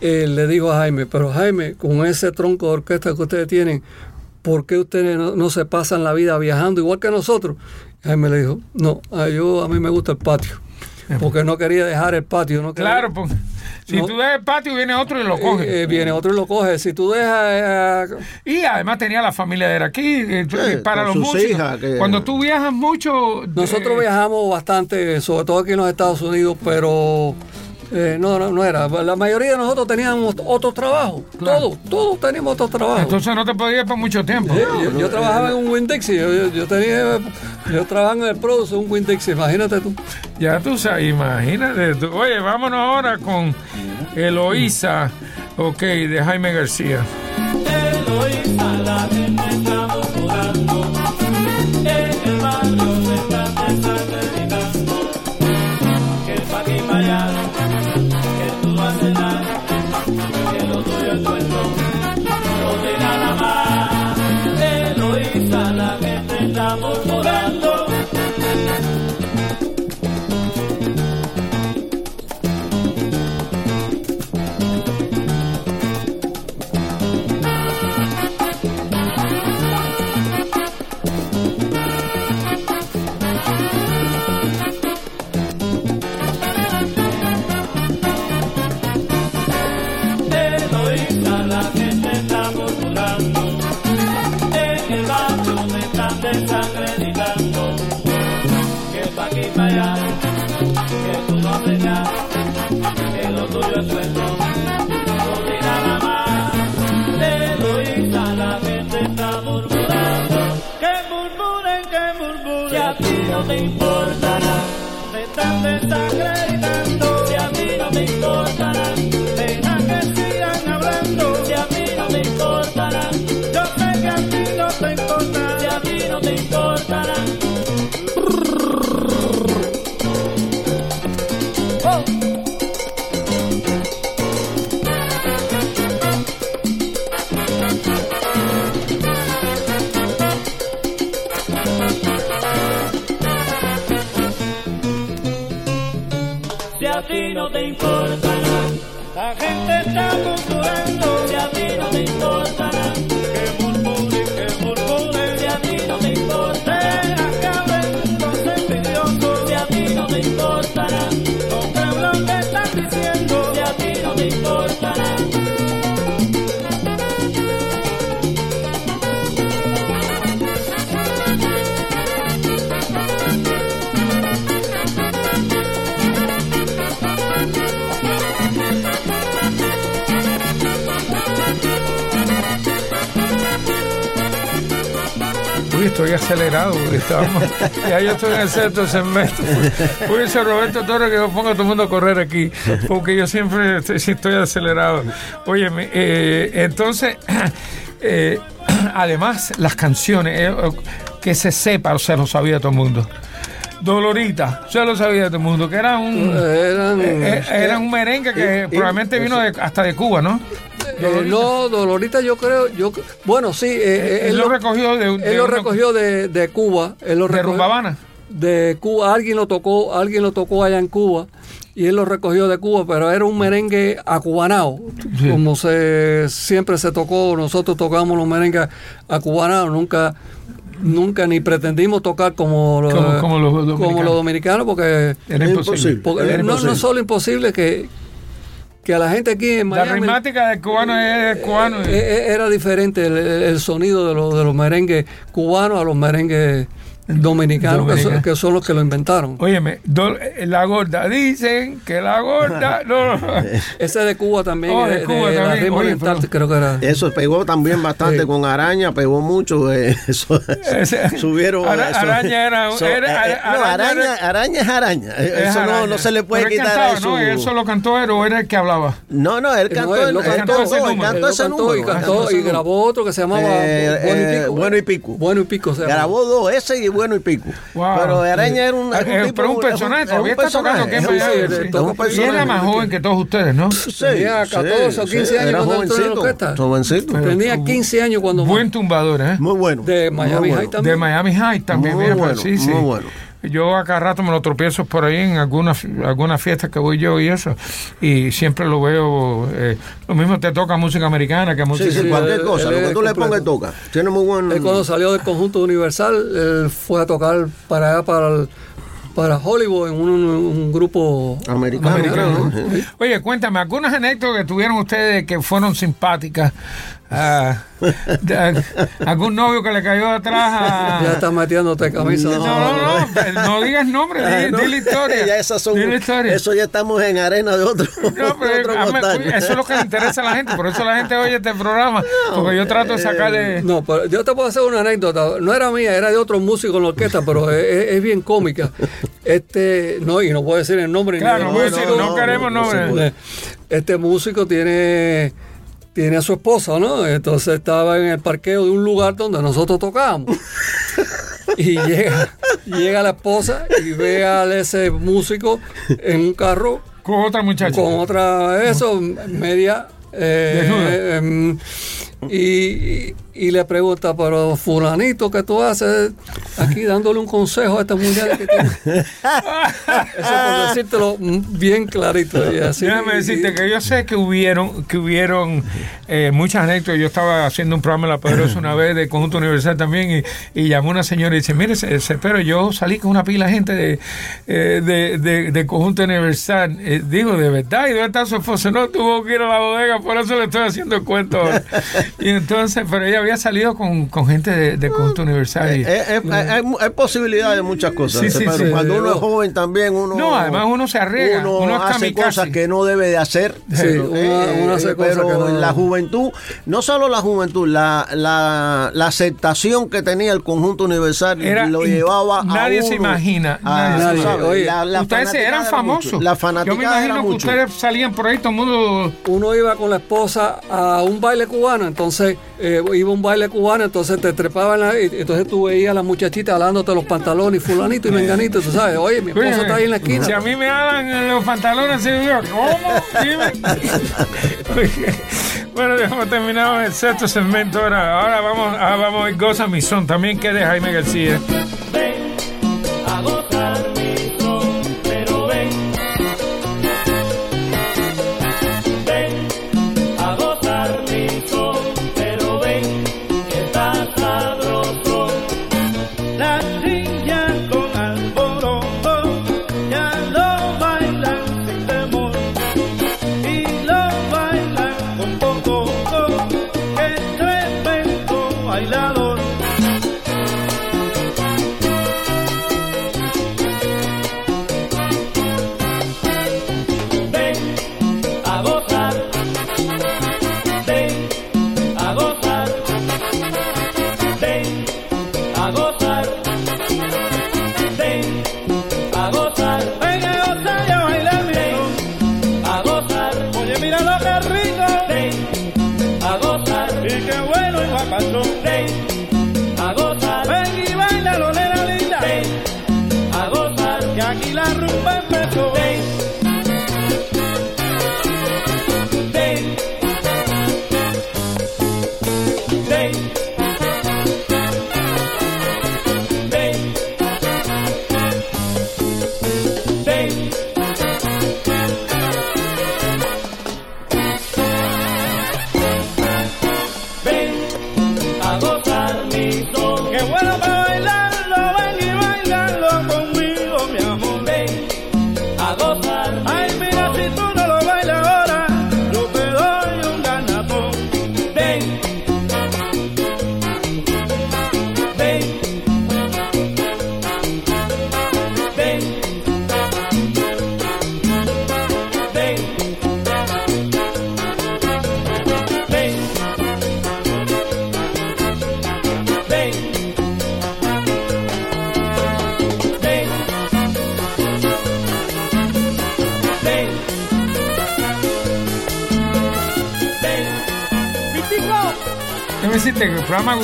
eh, le dijo a Jaime, pero Jaime, con ese tronco de orquesta que ustedes tienen, ¿por qué ustedes no, no se pasan la vida viajando igual que nosotros? Jaime le dijo, no, a, yo, a mí me gusta el patio, porque no quería dejar el patio. No quería- claro, pues, si No. tú dejas el patio viene otro y lo coge. Eh, eh, viene otro y lo coge. Si tú dejas... eh, Y además tenía la familia de aquí eh, para los sus músicos. hijas, que- Cuando tú viajas mucho, Nosotros eh, viajamos bastante, sobre todo aquí en los Estados Unidos, pero eh, no, no, no era. La mayoría de nosotros teníamos otros trabajos. Claro. Todos, todos teníamos otros trabajos. entonces no te podías ir por mucho tiempo. Yo, yo trabajaba en un Win Dixie. Yo, yo- yo tenía, yo trabajaba en el Produce, un Win Dixie. Imagínate tú. Ya tú sabes, imagínate. tú. Oye, vámonos ahora con Eloísa, ok, de Jaime García. Eloísa, la importará, me están desacreditando. Si a mí no te importará, estoy acelerado. porque estábamos- ya yo estoy en el sexto segmento. Uy, dice Roberto Torres que yo ponga a todo el mundo a correr aquí. Porque yo siempre estoy, acelerado. Oye, entonces, eh, además, las canciones, eh, que se sepa, o sea, lo sabía todo el mundo. Dolorita, se lo sabía todo el mundo, que era un, Eran, eh, eh, era un merengue que probablemente vino de- hasta de Cuba, ¿no? Eh, no, Dolorita yo creo, yo bueno sí, eh, eh, Él lo recogió de, de él lo recogió de, de Cuba, él lo de recogió Rumbabana. de Cuba, alguien lo tocó, alguien lo tocó allá en Cuba y él lo recogió de Cuba, pero era un merengue acubanado, como se siempre se tocó, nosotros tocamos los merengues acubanados, nunca nunca ni pretendimos tocar como, los- Como- como los dominicanos. como los dominicanos porque, Era Es imposible. imposible. porque Era no, no solo imposible que que a la gente aquí en La Miami rimática del cubano es cubano. eh, eh, era diferente el, el sonido de los, de los merengues cubanos a los merengues dominicanos, que son, Dominicanos. que son los que lo inventaron. Óyeme, do- la gorda, dicen que la gorda. No, no. Ese de Cuba también, Oh, de de, Cuba de la también. ritmo Oye, oriental, pero- creo que era. Eso pegó también bastante Sí. con araña, pegó mucho. eh, eso, Ese- subieron. Ara- eso. araña era- So, era- eh, eh, no, araña araña, era- araña es araña. Es Eso no, araña. no se le puede Pero quitar cantaba, eso. ¿no? Él solo cantó era o era el que hablaba. No, no, él No, cantó, él él cantó, cantó ese número. cantó Él cantó número. y, cantó cantó ese y grabó otro que se llamaba Bueno y Pico. Bueno y Pico. Bueno y Pico. Grabó dos, ese y bueno y pico. Wow. Pero Araña era un, es un Eh, tipo- pero un personaje, todavía está tocando aquí en es un- es Y era más joven que todos ustedes, ¿no? Sí, Tenía 14 o 15 años era cuando entró en la jovencito, orquesta. jovencito. Tenía 15 años cuando Buen tumbador, ¿eh? Muy bueno. de Miami High también. De Miami High también, Muy mira, bueno, pues, sí, sí. muy bueno. Yo acá rato me lo tropiezo por ahí en algunas algunas fiestas que voy yo y eso. Y siempre lo veo. eh, lo mismo te toca música americana que música. Sí, sí, Sí, cualquier él- cosa. él Lo que tú le pongas toca. Tiene muy buen. Él cuando salió del conjunto Universal, él fue a tocar para allá, para, el- para Hollywood, en un, un grupo Americano, Americano. ¿no? Oye, cuéntame, algunas anécdotas que tuvieron ustedes que fueron simpáticas. Ah, de- algún novio que le cayó atrás a. Ya está metiéndote camisa. No, no, no, no digas nombre, di, Ah, no. di la historia. ya esas son, Di la historia. Eso ya estamos en arena de otro. No, de pero otro eso es lo que le interesa a la gente, por eso la gente oye este programa, porque yo trato de sacarle... No, pero yo te puedo hacer una anécdota. No era mía, era de otro músico en la orquesta, pero es, bien cómica. Este, no, y no puedo decir el nombre. ni Claro, del no voy a decir, no queremos nombre. Este músico tiene tiene a su esposa, ¿no? Entonces estaba en el parqueo de un lugar donde nosotros tocábamos. Y llega, llega la esposa y ve a ese músico en un carro Con otra muchacha. con otra, eso, media. eh, y, y- y le pregunta, pero fulanito, ¿qué tú haces aquí dándole un consejo a esta mujer que tiene? Eso por decírtelo bien clarito. Y así, Déjame decirte que yo sé que hubieron, que hubieron eh, muchas anécdotas. Yo estaba haciendo un programa en La Poderosa una vez de Conjunto Universal también y, y llamó una señora y dice, mire, se- se- pero yo salí con una pila de gente de, eh, de, de- de Conjunto Universal. Eh, digo, ¿de verdad? ¿Y dónde está su esposo? No, tuvo que ir a la bodega, por eso le estoy haciendo el cuento. ahora". Y entonces, pero ella había salido con, con gente de, de Conjunto Universal. y- Eh, eh, eh, hay, hay posibilidad de muchas cosas. Sí, sí, pero sí. cuando uno es joven también uno. No, además uno se arriesga, Uno, uno hace kamikaze. cosas que no debe de hacer. Sí, Pero, uno- uno hace cosas pero que no- la juventud, no solo la juventud, la, la, la aceptación que tenía el conjunto universal Era lo llevaba a nadie se uno imagina, a- nadie se imagina. sabes, Oye, la- la ustedes eran era famosos. La Yo me imagino que mucho. ustedes salían por ahí, todo el mundo... uno iba con la esposa a un baile cubano, entonces eh, iba a un baile cubano, entonces te trepaban, la- entonces tú veías a la muchachita alándote los pantalones, fulanito y menganito, tú sabes, oye, mi esposa Oye, está ahí en la esquina. Si a mí me hablan en los pantalones, yo, ¿cómo? Dime. bueno, dejamos terminado el sexto segmento. Ahora, ahora vamos, ahora vamos a ir Goza mi son, también que de Jaime García.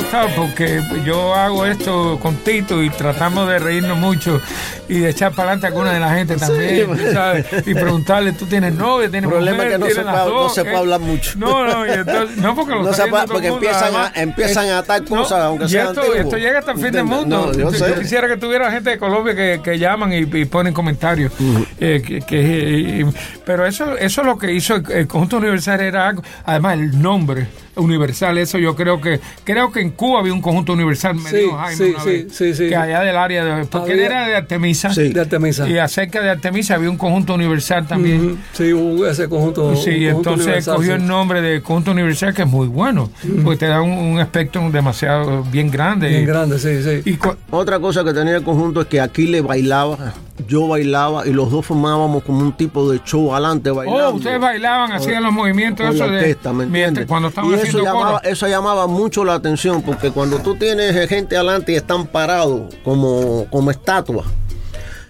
Gustado porque yo hago esto con Tito y tratamos de reírnos mucho y de echar para adelante a alguna de la gente también. Y preguntarle, ¿tú tienes novia? ¿Tienes El problema mujer? es que no ¿Tienes se puede- no se puede hablar mucho. No, no, entonces- no porque lo No se puede- porque mundo, empiezan a- empiezan a atar cosas, aunque y sean esto, llega hasta el fin del mundo. No, yo quisiera que tuviera gente de Colombia que, que llaman y, y ponen comentarios. Eh, que- que- y- pero eso, eso es lo que hizo el, el conjunto universal era algo, además el nombre universal, eso yo creo que creo que en Cuba había un conjunto universal, me Sí, dijo Jaime sí, una sí, vez, sí, sí. que allá del área de porque él era de Artemisa. Sí. de Artemisa. Y acerca de Artemisa había un conjunto universal también. Ujú, Sí, hubo ese conjunto. Sí, un conjunto entonces universal, cogió sí. el nombre de conjunto universal que es muy bueno, porque te da un, un espectro demasiado bien grande. Bien y- grande, sí, sí. y Otra cosa que tenía el conjunto es que aquí le bailaba, yo bailaba y los dos formábamos como un tipo de show adelante bailando. Oh, ustedes bailaban, hacían los movimientos con la eso de orquesta, ¿me mientras- entiendes? cuando estaban y eso llamaba, coro. eso llamaba mucho la atención porque cuando tú tienes gente adelante y están parados como, como estatuas.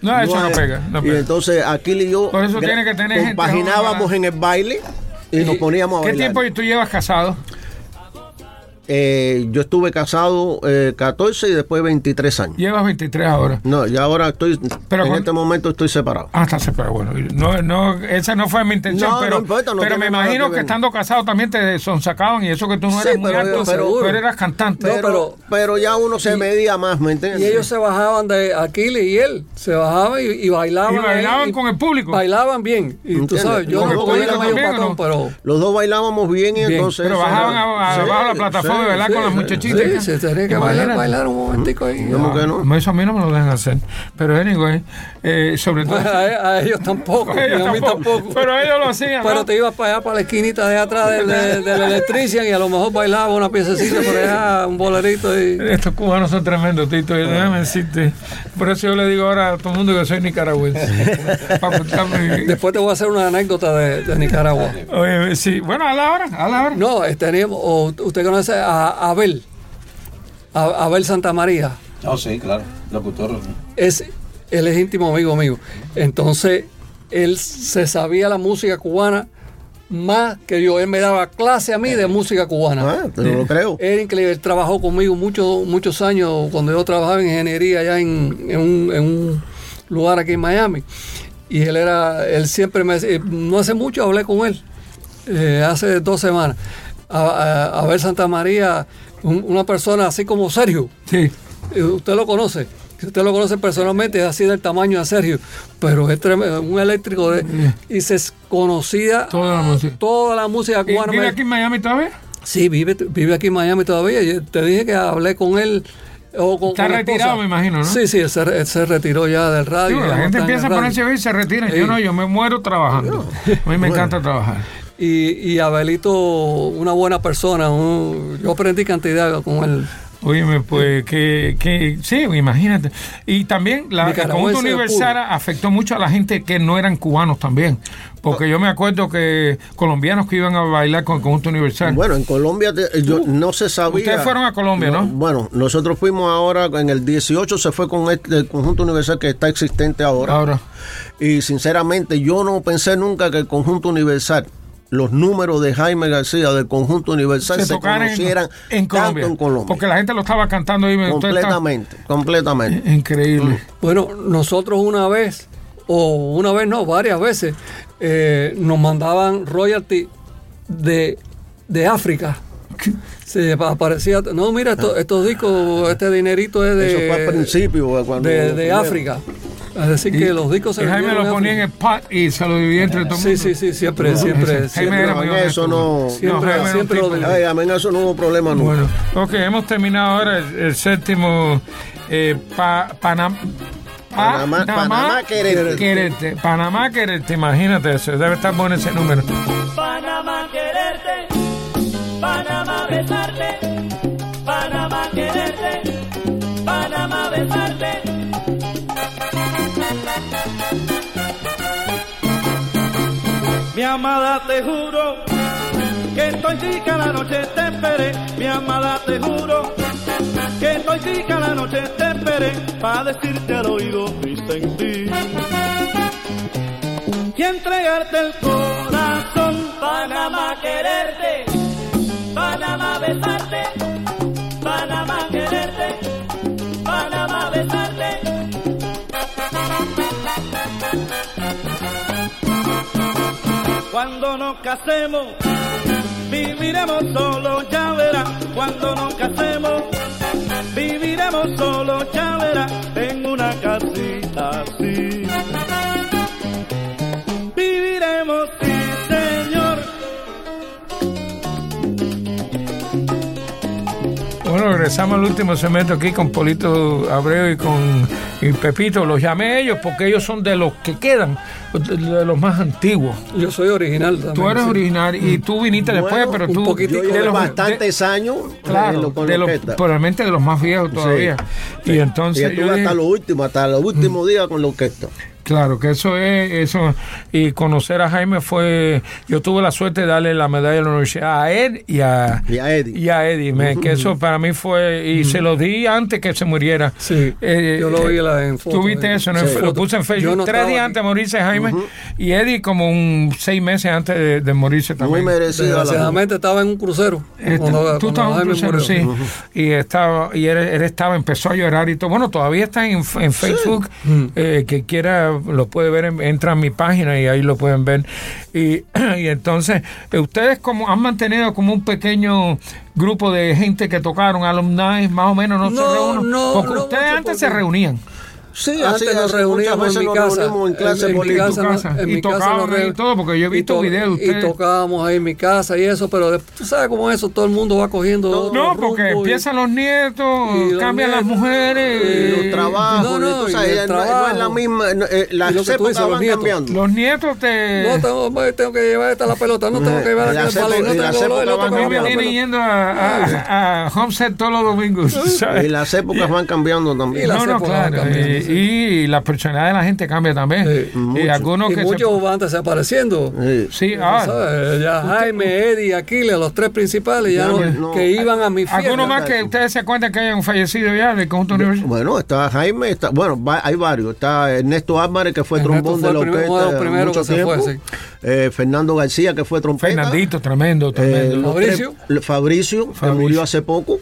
No, eso no hay- pega, no y pega. entonces aquí y yo Por eso tiene que tener gente compaginábamos joven, en el baile y nos poníamos a ¿Qué bailar. tiempo tú llevas casado? Eh, yo estuve casado eh, 14 y después 23 años. Llevas 23 ahora. No, y ahora estoy, Pero en con- este momento estoy separado. Ah, está separado. Bueno, no, no, esa no fue mi intención, No, no pero, importa, no pero me imagino que estando casado también te sonsacaban y eso que tú no Sí, eras muy pero- alto, pero- pero, eras cantante. No, Pero, pero- pero ya uno se medía más, ¿me entiendes? Y ellos se bajaban de Aquiles y él, se bajaban y, y bailaban. Y bailaban ahí, con el público. Bailaban bien. Y tú sabes, yo no el podía público medio patón, ¿no? pero. Los dos bailábamos bien y Bien. entonces... pero bajaban Sí, abajo a la plataforma, sí, ¿verdad? sí, con las sí. muchachitas. Sí, se tenía que bailar, bailar un momentico ahí. ¿Cómo que no? No, Eso a mí no me lo dejan hacer. Pero anyway, eh, sobre todo... A, a ellos tampoco, ellos a mí tampoco, tampoco. Pero ellos lo hacían. Pero ¿no? te ibas para allá, para la esquinita de atrás del, del, del electrician y a lo mejor bailaba una piececita por allá, un bolerito y... Estos cubanos son tremendos, Tito. y Déjame decirte. Por eso yo le digo ahora a todo el mundo que soy nicaragüense. Para apuntarme. Después te voy a hacer una anécdota de, de Nicaragua. Oye, sí. Bueno, a la hora, a la hora. No, eh, teníamos, o usted conoce a Abel, a- Abel Santa María. Oh, sí, claro. Locutor. es él es íntimo amigo mío. Entonces, él se sabía la música cubana más que yo. Él me daba clase a mí de música cubana. Ah, te lo creo. Era increíble. Él trabajó conmigo muchos muchos años cuando yo trabajaba en ingeniería allá en, en un, en un lugar aquí en Miami. Y él era, él siempre me decía, no hace mucho hablé con él, eh, hace dos semanas. A, a- a ver Santa María, un- una persona así como Sergio. Sí. Eh, Usted lo conoce. Si usted lo conoce personalmente, es así del tamaño de Sergio. Pero es tremendo, un eléctrico de. Y se conocía Toda la música. toda la música ¿Y cubana. ¿Vive aquí en Miami todavía? Sí, vive, vive aquí en Miami todavía. Yo te dije que hablé con él. O con, Está con retirado, me imagino, ¿no? Sí, sí, él se, él se retiró ya del Sí, radio. la gente empieza a ponerse bien y se retira. Yo no, yo me muero trabajando. A mí me encanta trabajar. Y, y Abelito, una buena persona. un- yo aprendí cantidad con él. Óyeme, pues que, que sí, imagínate. Y también la, el conjunto universal afectó mucho a la gente que no eran cubanos también. Porque yo me acuerdo que colombianos que iban a bailar con el conjunto universal. Bueno, en Colombia te- yo no se sabía. Ustedes fueron a Colombia, ¿no? Bueno, nosotros fuimos ahora, en el 18 se fue con este, el conjunto universal que está existente ahora. Ahora. Y sinceramente yo no pensé nunca que el conjunto universal, los números de Jaime García del conjunto universal se se, tocaran en, conocieran en Colombia. tanto en Colombia. Porque la gente lo estaba cantando ahí. completamente, completamente. Increíble. Bueno, nosotros una vez, o una vez no, varias veces, eh, nos mandaban royalty de, de África. Se aparecía, no, mira, esto- estos discos, este dinerito es de, Eso fue al principio. Cuando de, de primero. África. Es decir, que los discos se Y Jaime lo ponía en el pot y se lo dividía entre todo el Sí, sí, sí, siempre, siempre, Jaime era eso no- Siempre, siempre lo dividía. Ay, a mí en eso no hubo problema nunca. Bueno, ok, hemos terminado ahora el, el séptimo eh, pa- Panam- Pa- Panamá- Panamá quererte. quererte. Panamá quererte, imagínate eso, debe estar bueno ese número. Panamá quererte, Panamá besarte, amada te juro que estoy chica la noche te esperé. Mi amada te juro que estoy chica la noche te esperé para decirte al oído mi sentir y entregarte el corazón. Panamá quererte, Panamá besarte, Cuando nos casemos, viviremos solo, ya verás. Cuando nos casemos, viviremos solo, ya verás. En una casita así. Viviremos, sí, señor. Bueno, regresamos al último segmento aquí con Polito Abreu y con y Pepito. Los llamé a ellos porque ellos son de los que quedan, de los más antiguos. Yo soy original también. Tú eres sí. original y tú viniste después, pero un tú poquitico. De llevo los- bastantes años eh, Claro, con de los, orquesta. probablemente de los más viejos todavía. Sí. Y entonces y yo hasta dije, lo último, hasta los últimos días con la orquesta. Claro, que eso es eso y conocer a Jaime fue yo tuve la suerte de darle la medalla de la universidad a él y a Y a Eddie. y a Eddie, me- que eso para mí fue y se lo di antes que se muriera. Sí, Eh, yo lo vi eh, la- en foto. Tú viste eso, ¿no? Sí. lo puse en Facebook no tres días aquí. antes de morirse Jaime y Eddie como un seis meses antes de, de morirse Muy también. merecida la Desgraciadamente estaba en un crucero. Este, cuando- tú estabas en un crucero, murió. sí. Y estaba, y él, él estaba, empezó a llorar y todo. Bueno, todavía está en, en Facebook. eh, que quiera lo puede ver, en- entra a mi página y ahí lo pueden ver. Y, y entonces, eh, ustedes como han mantenido como un pequeño grupo de gente que tocaron, alumni, más o menos, no, se reúnen. no, Porque no ustedes antes se reunían. Sí, Antes así, nos reuníamos en mi nos casa. reunimos en clase en, en mi política. casa, tu casa. en Y mi casa nos ahí reu- todo, porque yo he y visto to- videos de Y tocábamos ahí en mi casa y eso, pero tú sabes cómo es eso, todo el mundo va cogiendo. No, otro porque y- empiezan los nietos, y los cambian las nietos, mujeres. Y los y- trabajos, no, no, y y sabes, el no, no es trabajo. la misma, no, eh, Y las lo que tú épocas dices, los van nietos. cambiando. Los nietos te... No, tengo, tengo que llevar esta la pelota, no tengo que llevar Y las el balón, no y las tengo el épocas otro A mí que me la pelota. yendo a, Homestead todos los domingos. Y las épocas van cambiando también. Y las no, no, épocas van claro. Y, sí. y la personalidad de la gente cambia también. Sí, y mucho. algunos Y que muchos van desapareciendo. Sí. se... Sí, ah, sabes, ya Jaime, Eddie, Aquiles, los tres principales, ya Ya no, no- que iban a mi fiesta. algunos más que ustedes se cuentan que hayan fallecido ya del conjunto universal. Bueno, está Jaime, está, bueno, va- hay varios. Está Ernesto Álvarez, que fue Ernesto trombón fue de la orquesta los primeros mucho que se tiempo. fue, sí. Eh, Fernando García, que fue trompeta. Fernandito, tremendo, Eh, tremendo. Fabricio. tres- Fabricio, que murió hace poco.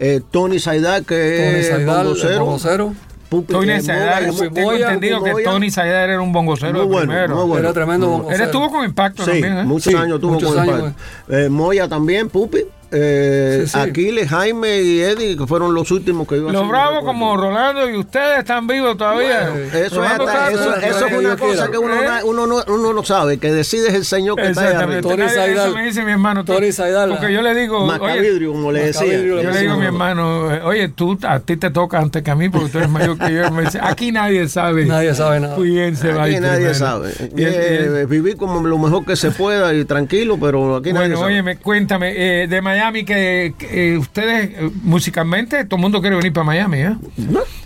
Eh, Tony Saidar, que Tony es Saidal, el bongocero. Pupi- Tony eh, yo tengo Moya, entendido que Moya. Tony Saidar era un bongocero Muy de bueno, primero. muy bueno. Era tremendo bongocero. Él estuvo con impacto Sí, también, ¿eh? muchos Sí, años tuvo muchos con el años, padre. Eh, Moya también, Pupi. Eh, Sí, sí. Aquiles, Jaime y Eddie, que fueron los últimos que iban Los bravos como Rolando y ustedes están vivos todavía. Eso, es hasta- eso, eso es una cosa que uno, ¿Eh? no- uno, no, uno no sabe, que decide es el Señor que está ahí Nadie- Eso me dice mi hermano. Porque yo le digo, Macavidrio, como le decía. Yo le digo a mi hermano, oye, tú, a ti te toca antes que a mí porque tú eres mayor que yo. Me dice, aquí nadie sabe. Nadie sabe nada. Cuídense, Aquí nadie sabe. Y Eh, vivir como lo mejor que se pueda y tranquilo, pero aquí nadie bueno, sabe. oye, me, cuéntame, eh, de Miami Miami que, que, eh, ustedes eh, musicalmente, todo el mundo quiere venir para Miami, ¿eh?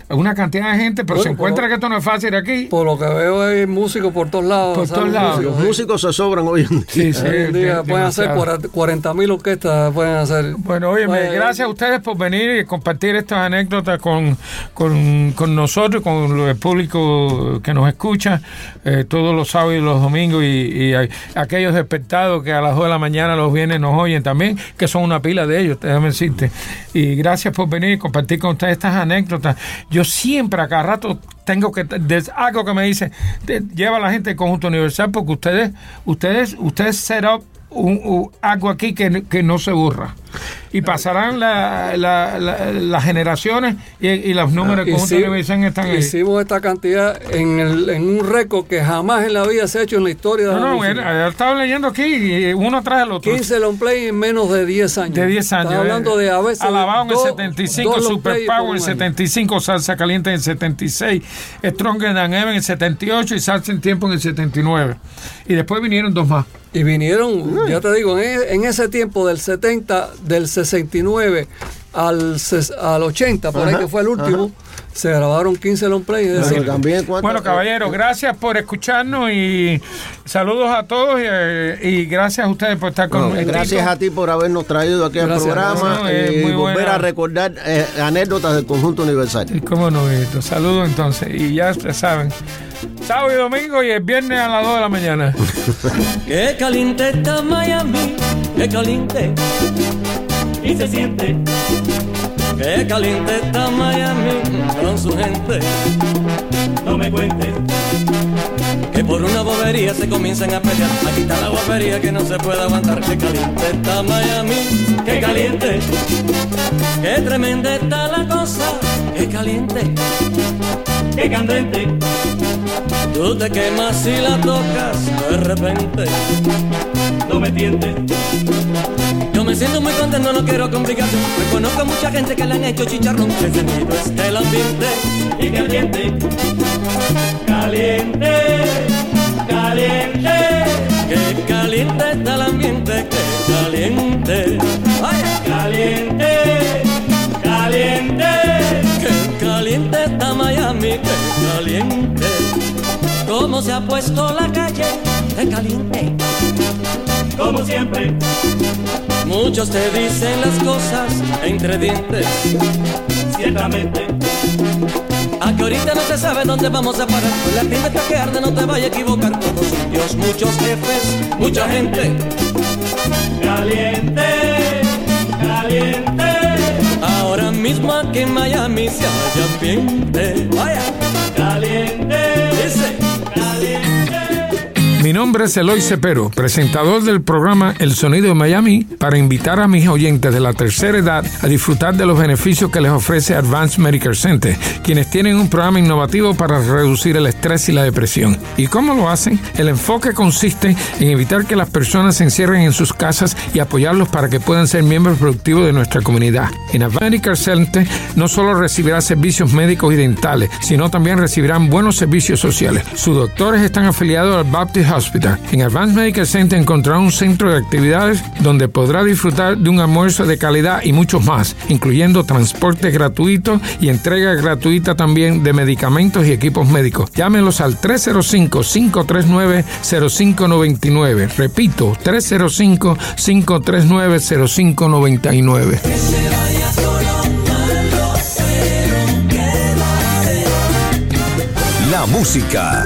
Una cantidad de gente, pero Bueno, se encuentra por- que esto no es fácil aquí. Por lo que veo hay músicos por todos lados. Por todos lados. Los Músicos, músicos se sobran hoy en día. Sí, sí. Hoy en día de- pueden hacer demasiado. 40 mil orquestas, pueden hacer. Bueno, oye, Vaya, gracias a ustedes por venir y compartir estas anécdotas con, con, con nosotros, con el público que nos escucha eh, todos los sábados y los domingos y, y a- aquellos despertados que a las 2 de la mañana los vienen nos oyen también, que son una pila de ellos, déjame decirte. Y gracias por venir y compartir con ustedes estas anécdotas. Yo siempre a cada rato tengo que algo que me dice lleva a la gente del conjunto universal porque ustedes ustedes ustedes un- un- algo aquí que, que no se borra y pasarán la- la- la- las generaciones y, y los números del conjunto Hici- universal están ahí Hicimos esta cantidad en, el- en un récord que jamás en la vida se ha hecho en la historia de no, la no, bueno, estaba leyendo aquí uno tras el otro 15 long play en menos de 10 años. de 10 años. Estás hablando de a veces. Alabado en el dos- 75, dos long Super Power en el año. 75, Salsa Caliente en el 76, Stronger Than Ever en el 78 y Salsa en Tiempo en el 79. Y después vinieron dos más. Y vinieron, ya te digo, en, e- en ese tiempo del 70, del 69 al, ses- al 80, por ahí que fue el último, se grabaron 15 long play. Es Pero decir, también, ¿cuántas- Bueno, caballeros, gracias por escucharnos y saludos a todos y, eh, y gracias a ustedes por estar con No, nosotros. gracias a ti por habernos traído aquí al programa no, es y volver buena. a recordar eh, anécdotas del conjunto universal. Y cómo no. Saludos entonces. Y ya ustedes saben, sábado y domingo y el viernes a las 2 de la mañana. Qué caliente está Miami, qué caliente. Y se siente. Qué caliente está Miami con su gente. No me cuentes. Que por una bobería se comienzan a pelear. Aquí está la bobería que no se puede aguantar. Qué caliente está Miami, qué caliente. Qué tremenda está la cosa, qué caliente. Qué candente. Tú te quemas si la tocas de repente. No me tientes. Me siento muy contento, no quiero complicación. Reconozco a mucha gente que le han hecho chicharrón. Que sentido está el ambiente y caliente. Caliente, caliente. Que caliente está el ambiente, que caliente. Vaya, caliente, caliente. Que caliente está Miami, que caliente. ¿Cómo se ha puesto la calle de caliente? Como siempre. Muchos te dicen las cosas entre dientes. Ciertamente. A que ahorita no se sabe dónde vamos a parar. Pues la tienda está que arde, no te vayas a equivocar. Todos sitios, muchos jefes, mucha gente. Caliente, caliente. Ahora mismo aquí en Miami se halla ambiente. Vaya, caliente. Mi nombre es Eloy Cepero, presentador del programa El Sonido de Miami, para invitar a mis oyentes de la tercera edad a disfrutar de los beneficios que les ofrece Advanced Medicare Center, quienes tienen un programa innovativo para reducir el estrés y la depresión. ¿Y cómo lo hacen? El enfoque consiste en evitar que las personas se encierren en sus casas y apoyarlos para que puedan ser miembros productivos de nuestra comunidad. En Advanced Medicare Center no solo recibirá servicios médicos y dentales, sino también recibirán buenos servicios sociales. Sus doctores están afiliados al Baptist En Advanced Medical Center encontrará un centro de actividades donde podrá disfrutar de un almuerzo de calidad y muchos más, incluyendo transporte gratuito y entrega gratuita también de medicamentos y equipos médicos. Llámenos al 305-539-0599. Repito, 305-539-0599. La música,